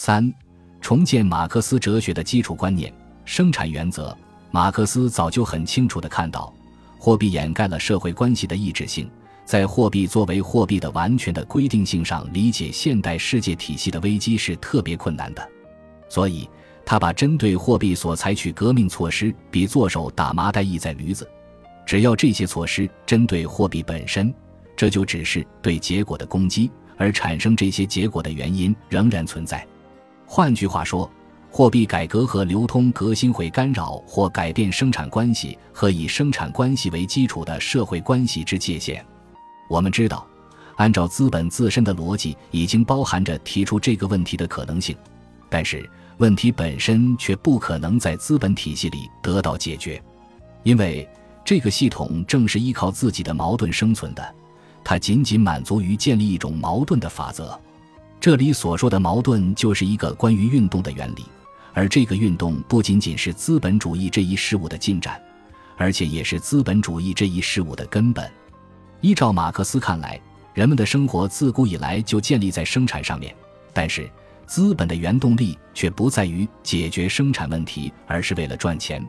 三、重建马克思哲学的基础观念——生产原则。马克思早就很清楚地看到，货币掩盖了社会关系的异质性，在货币作为货币的完全的规定性上理解现代世界体系的危机是特别困难的，所以他把针对货币所采取革命措施比作手打麻袋意在驴子。只要这些措施针对货币本身，这就只是对结果的攻击，而产生这些结果的原因仍然存在。换句话说。货币改革和流通革新会干扰或改变生产关系和以生产关系为基础的社会关系之界限。我们知道，按照资本自身的逻辑，已经包含着提出这个问题的可能性，但是问题本身却不可能在资本体系里得到解决，因为这个系统正是依靠自己的矛盾生存的，它仅仅满足于建立一种矛盾的法则。这里所说的矛盾，就是一个关于运动的原理。而这个运动不仅仅是资本主义这一事物的进展，而且也是资本主义这一事物的根本。依照马克思看来，人们的生活自古以来就建立在生产上面，但是资本的原动力却不在于解决生产问题，而是为了赚钱，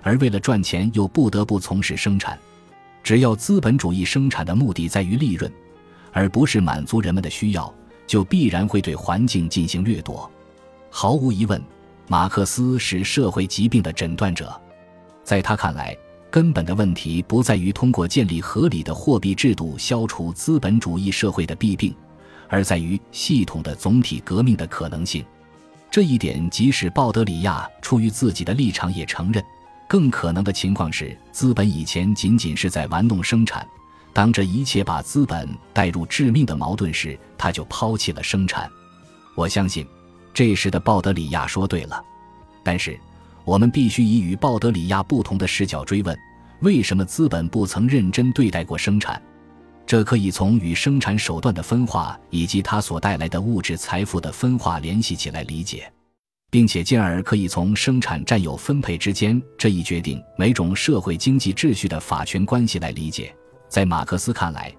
而为了赚钱又不得不从事生产。只要资本主义生产的目的在于利润，而不是满足人们的需要，就必然会对环境进行掠夺。毫无疑问。马克思是社会疾病的诊断者，在他看来，根本的问题不在于通过建立合理的货币制度消除资本主义社会的弊病，而在于系统的总体革命的可能性。这一点，即使鲍德里亚出于自己的立场也承认。更可能的情况是，资本以前仅仅是在玩弄生产，当这一切把资本带入致命的矛盾时，他就抛弃了生产。我相信。这时的鲍德里亚说对了，但是我们必须以与鲍德里亚不同的视角追问：为什么资本不曾认真对待过生产？这可以从与生产手段的分化以及它所带来的物质财富的分化联系起来理解，并且进而可以从生产占有分配之间这一决定每种社会经济秩序的法权关系来理解。在马克思看来，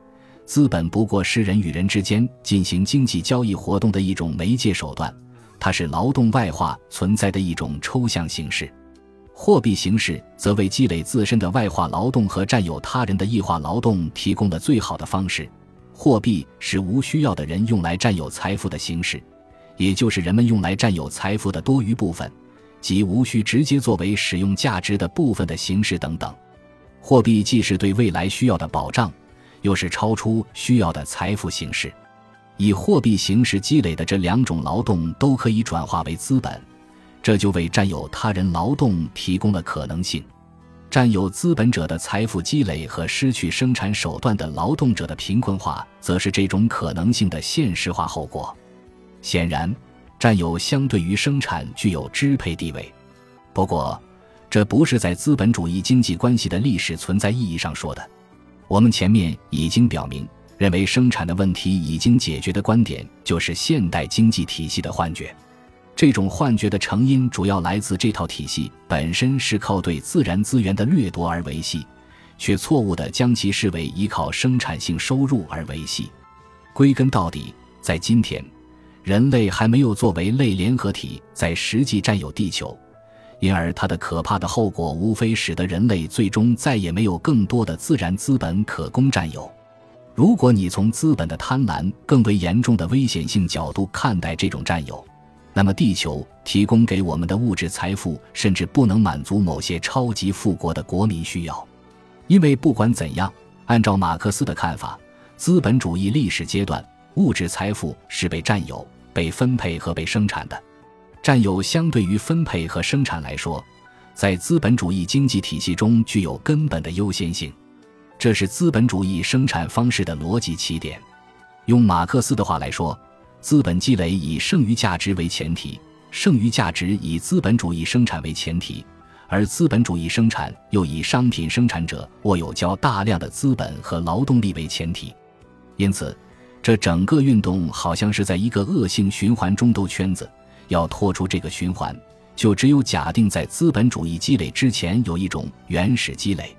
资本不过是人与人之间进行经济交易活动的一种媒介手段。它是劳动外化存在的一种抽象形式，货币形式则为积累自身的外化劳动和占有他人的异化劳动提供了最好的方式。货币是无需要的人用来占有财富的形式，也就是人们用来占有财富的多余部分，即无需直接作为使用价值的部分的形式等等。货币既是对未来需要的保障，又是超出需要的财富形式。以货币形式积累的这两种劳动都可以转化为资本，这就为占有他人劳动提供了可能性。占有资本者的财富积累和失去生产手段的劳动者的贫困化，则是这种可能性的现实化后果。显然，占有相对于生产具有支配地位。不过，这不是在资本主义经济关系的历史存在意义上说的。我们前面已经表明。认为生产的问题已经解决的观点，就是现代经济体系的幻觉。这种幻觉的成因主要来自这套体系本身是靠对自然资源的掠夺而维系，却错误地将其视为依靠生产性收入而维系。归根到底，在今天，人类还没有作为类联合体在实际占有地球，因而它的可怕的后果无非使得人类最终再也没有更多的自然资本可供占有。如果你从资本的贪婪更为严重的危险性角度看待这种占有，那么地球提供给我们的物质财富甚至不能满足某些超级富国的国民需要，因为不管怎样，按照马克思的看法，资本主义历史阶段物质财富是被占有、被分配和被生产的。占有相对于分配和生产来说，在资本主义经济体系中具有根本的优先性。这是资本主义生产方式的逻辑起点。用马克思的话来说，资本积累以剩余价值为前提，剩余价值以资本主义生产为前提，而资本主义生产又以商品生产者握有较大量的资本和劳动力为前提。因此，这整个运动好像是在一个恶性循环中兜圈子。要脱出这个循环，就只有假定在资本主义积累之前有一种原始积累。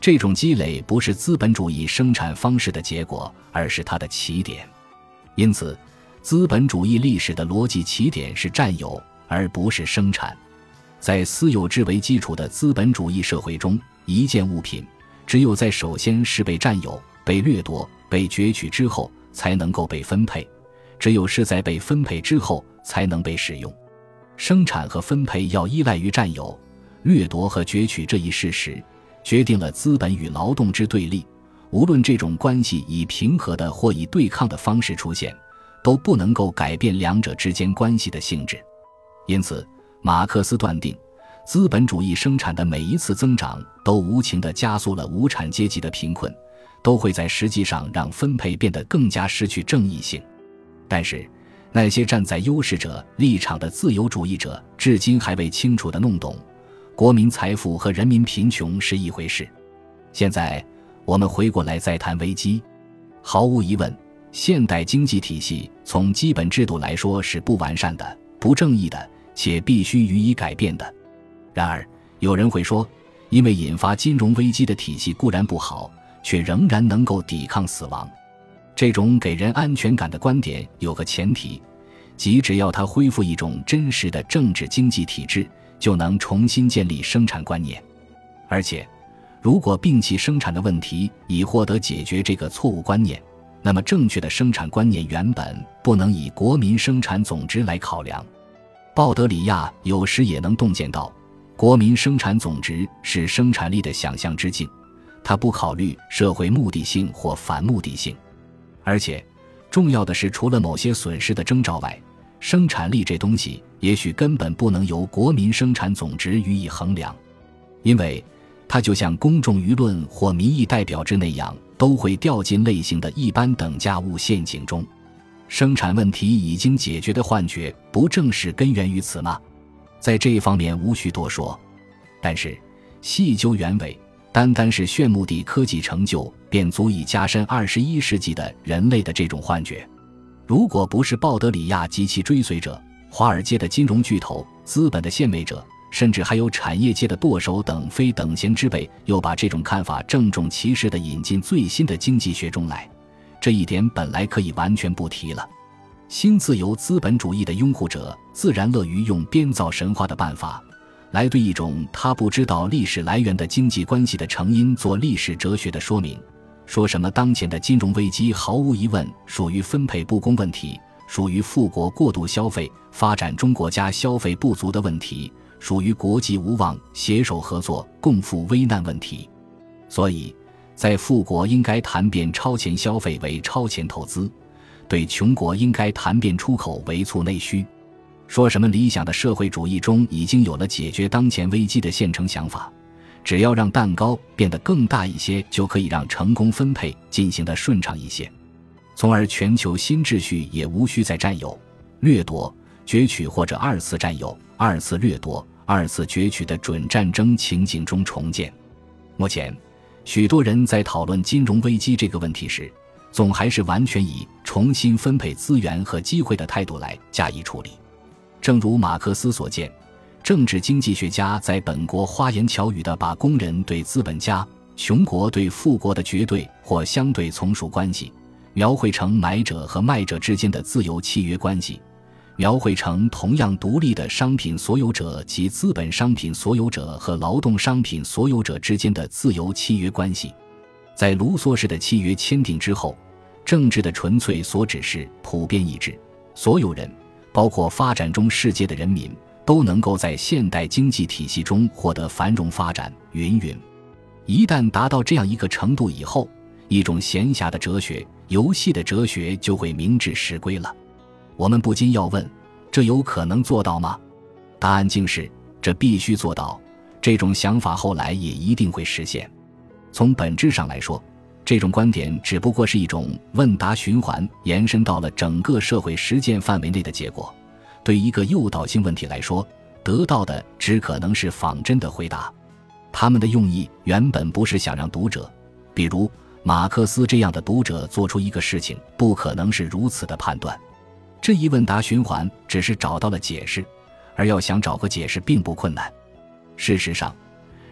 这种积累不是资本主义生产方式的结果，而是它的起点。因此，资本主义历史的逻辑起点是占有，而不是生产。在私有制为基础的资本主义社会中，一件物品只有在首先是被占有、被掠夺、被攫取之后，才能够被分配；只有是在被分配之后，才能被使用。生产和分配要依赖于占有、掠夺和攫取这一事实，决定了资本与劳动之对立。无论这种关系以平和的或以对抗的方式出现，都不能够改变两者之间关系的性质。因此。马克思断定，资本主义生产的每一次增长都无情地加速了无产阶级的贫困，都会在实际上让分配变得更加失去正义性。但是，那些站在优势者立场的自由主义者至今还未清楚地弄懂，国民财富和人民贫穷是一回事。现在，我们回过来再谈危机。毫无疑问，现代经济体系从基本制度来说是不完善的、不正义的。且必须予以改变的。然而，有人会说，因为引发金融危机的体系固然不好，却仍然能够抵抗死亡。这种给人安全感的观点有个前提，即只要它恢复一种真实的政治经济体制，就能重新建立生产观念。而且，如果摒弃生产的问题以获得解决这个错误观念，那么正确的生产观念原本不能以国民生产总值来考量。鲍德里亚有时也能洞见到，国民生产总值是生产力的想象之境，他不考虑社会目的性或反目的性，而且重要的是，除了某些损失的征兆外，生产力这东西也许根本不能由国民生产总值予以衡量，因为它就像公众舆论或民意代表制那样，都会掉进类型的一般等价物陷阱中。生产问题已经解决的幻觉，不正是根源于此吗？在这一方面无需多说。但是细究原委，单单是炫目的科技成就，便足以加深二十一世纪的人类的这种幻觉。如果不是鲍德里亚及其追随者、华尔街的金融巨头、资本的献媚者，甚至还有产业界的舵手等非等闲之辈，又把这种看法郑重其事地引进最新的经济学中来。这一点本来可以完全不提了。新自由资本主义的拥护者自然乐于用编造神话的办法，来对一种他不知道历史来源的经济关系的成因做历史哲学的说明。说什么当前的金融危机毫无疑问属于分配不公问题，属于富国过度消费、发展中国家消费不足的问题，属于国际无望携手合作共赴危难问题。所以。在富国应该谈变超前消费为超前投资，对穷国应该谈变出口为促内需。说什么理想的社会主义中已经有了解决当前危机的现成想法，只要让蛋糕变得更大一些，就可以让成功分配进行的顺畅一些，从而全球新秩序也无需再占有、掠夺、攫取或者二次占有、二次掠夺、二次攫取的准战争情景中重建。目前。许多人在讨论金融危机这个问题时，总还是完全以重新分配资源和机会的态度来加以处理。正如马克思所见，政治经济学家在本国花言巧语地把工人对资本家、穷国对富国的绝对或相对从属关系，描绘成买者和卖者之间的自由契约关系。描绘成同样独立的商品所有者及资本商品所有者和劳动商品所有者之间的自由契约关系，在卢梭式的契约签订之后，政治的纯粹所指是普遍意志，所有人，包括发展中世界的人民，都能够在现代经济体系中获得繁荣发展。云云，一旦达到这样一个程度以后，一种闲暇的哲学、游戏的哲学就会名至实归了。我们不禁要问：这有可能做到吗？答案竟是：这必须做到。这种想法后来也一定会实现。从本质上来说，这种观点只不过是一种问答循环延伸到了整个社会实践范围内的结果。对一个诱导性问题来说，得到的只可能是仿真的回答。他们的用意原本不是想让读者，比如马克思这样的读者，做出一个事情不可能是如此的判断。这一问答循环只是找到了解释，而要想找个解释并不困难。事实上，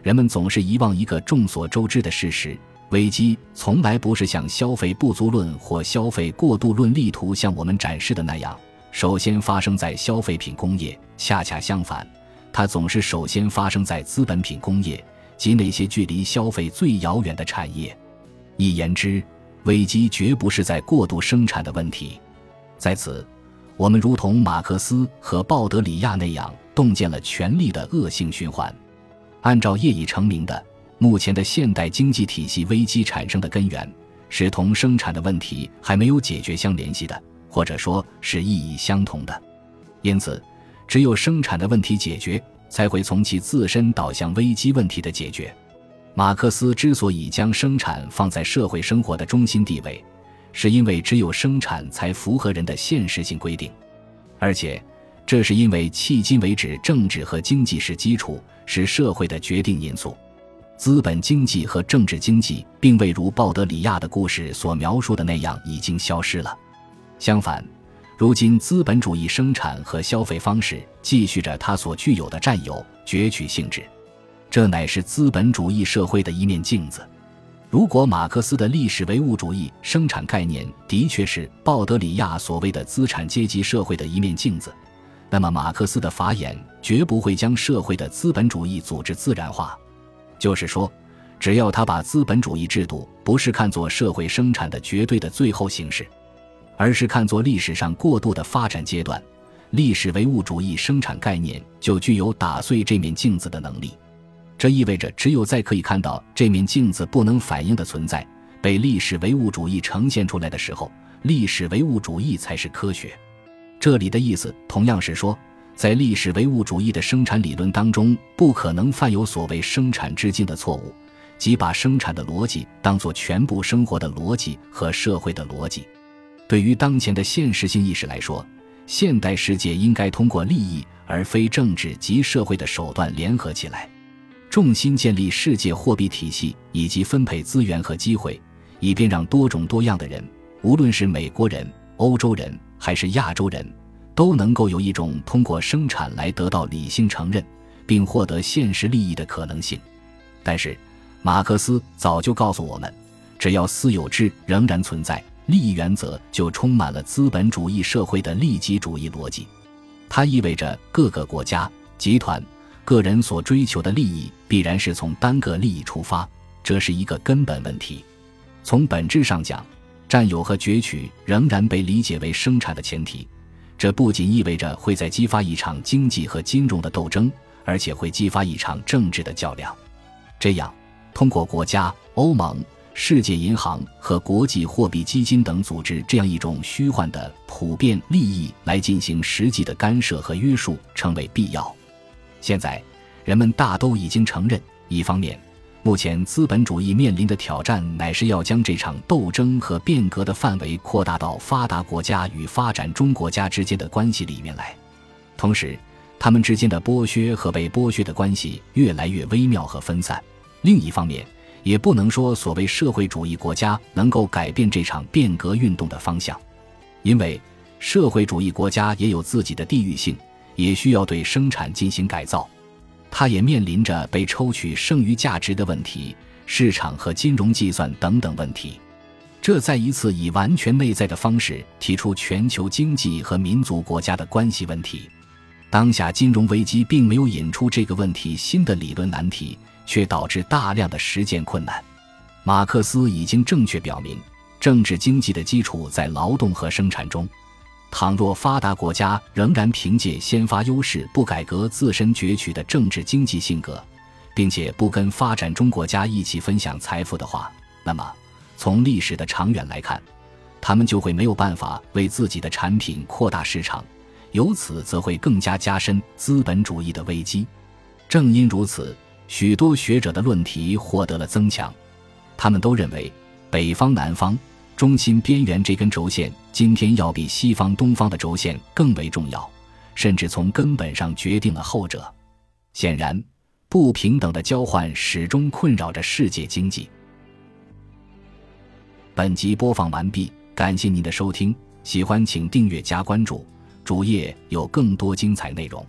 人们总是遗忘一个众所周知的事实：危机从来不是像消费不足论或消费过度论力图向我们展示的那样，首先发生在消费品工业。恰恰相反，它总是首先发生在资本品工业及那些距离消费最遥远的产业。一言之，危机绝不是在过度生产的问题。在此，我们如同马克思和鲍德里亚那样，洞见了权力的恶性循环。按照业已成名的。目前的现代经济体系危机产生的根源，是同生产的问题还没有解决相联系的，或者说是意义相同的。因此，只有生产的问题解决，才会从其自身导向危机问题的解决。马克思之所以将生产放在社会生活的中心地位，是因为只有生产才符合人的现实性规定，而且，这是因为迄今为止，政治和经济是基础，是社会的决定因素。资本经济和政治经济并未如鲍德里亚的故事所描述的那样已经消失了。相反，如今资本主义生产和消费方式继续着它所具有的占有、攫取性质。这乃是资本主义社会的一面镜子。如果马克思的历史唯物主义生产概念的确是鲍德里亚所谓的资产阶级社会的一面镜子，那么马克思的法眼绝不会将社会的资本主义组织自然化。就是说，只要他把资本主义制度不是看作社会生产的绝对的最后形式，而是看作历史上过渡的发展阶段，历史唯物主义生产概念就具有打碎这面镜子的能力。这意味着，只有在可以看到这面镜子不能反映的存在被历史唯物主义呈现出来的时候，历史唯物主义才是科学。这里的意思同样是说。在历史唯物主义的生产理论当中，不可能犯有所谓生产致敬的错误，即把生产的逻辑当作全部生活的逻辑和社会的逻辑。对于当前的现实性意识来说，现代世界应该通过利益而非政治及社会的手段联合起来，重新建立世界货币体系以及分配资源和机会，以便让多种多样的人，无论是美国人、欧洲人还是亚洲人。都能够有一种通过生产来得到理性承认，并获得现实利益的可能性。但是，马克思早就告诉我们，只要私有制仍然存在，利益原则就充满了资本主义社会的利己主义逻辑。它意味着各个国家、集团、个人所追求的利益必然是从单个利益出发，这是一个根本问题。从本质上讲，占有和攫取仍然被理解为生产的前提。这不仅意味着会在激发一场经济和金融的斗争，而且会激发一场政治的较量。这样，通过国家、欧盟、世界银行和国际货币基金等组织这样一种虚幻的普遍利益来进行实际的干涉和约束，成为必要。现在，人们大都已经承认，一方面。目前资本主义面临的挑战，乃是要将这场斗争和变革的范围扩大到发达国家与发展中国家之间的关系里面来。同时，他们之间的剥削和被剥削的关系越来越微妙和分散。另一方面，也不能说所谓社会主义国家能够改变这场变革运动的方向，因为社会主义国家也有自己的地域性，也需要对生产进行改造。它也面临着被抽取剩余价值的问题、市场和金融计算等等问题。这再一次以完全内在的方式提出全球经济和民族国家的关系问题。当下金融危机并没有引出这个问题新的理论难题，却导致大量的实践困难。马克思已经正确表明，政治经济的基础在劳动和生产中。倘若发达国家仍然凭借先发优势不改革自身攫取的政治经济性格，并且不跟发展中国家一起分享财富的话，那么从历史的长远来看，他们就会没有办法为自己的产品扩大市场，由此则会更加加深资本主义的危机。正因如此，许多学者的论题获得了增强，他们都认为北方、南方。中心边缘这根轴线，今天要比西方东方的轴线更为重要，甚至从根本上决定了后者。显然，不平等的交换始终困扰着世界经济。本集播放完毕，感谢您的收听，喜欢请订阅加关注，主页有更多精彩内容。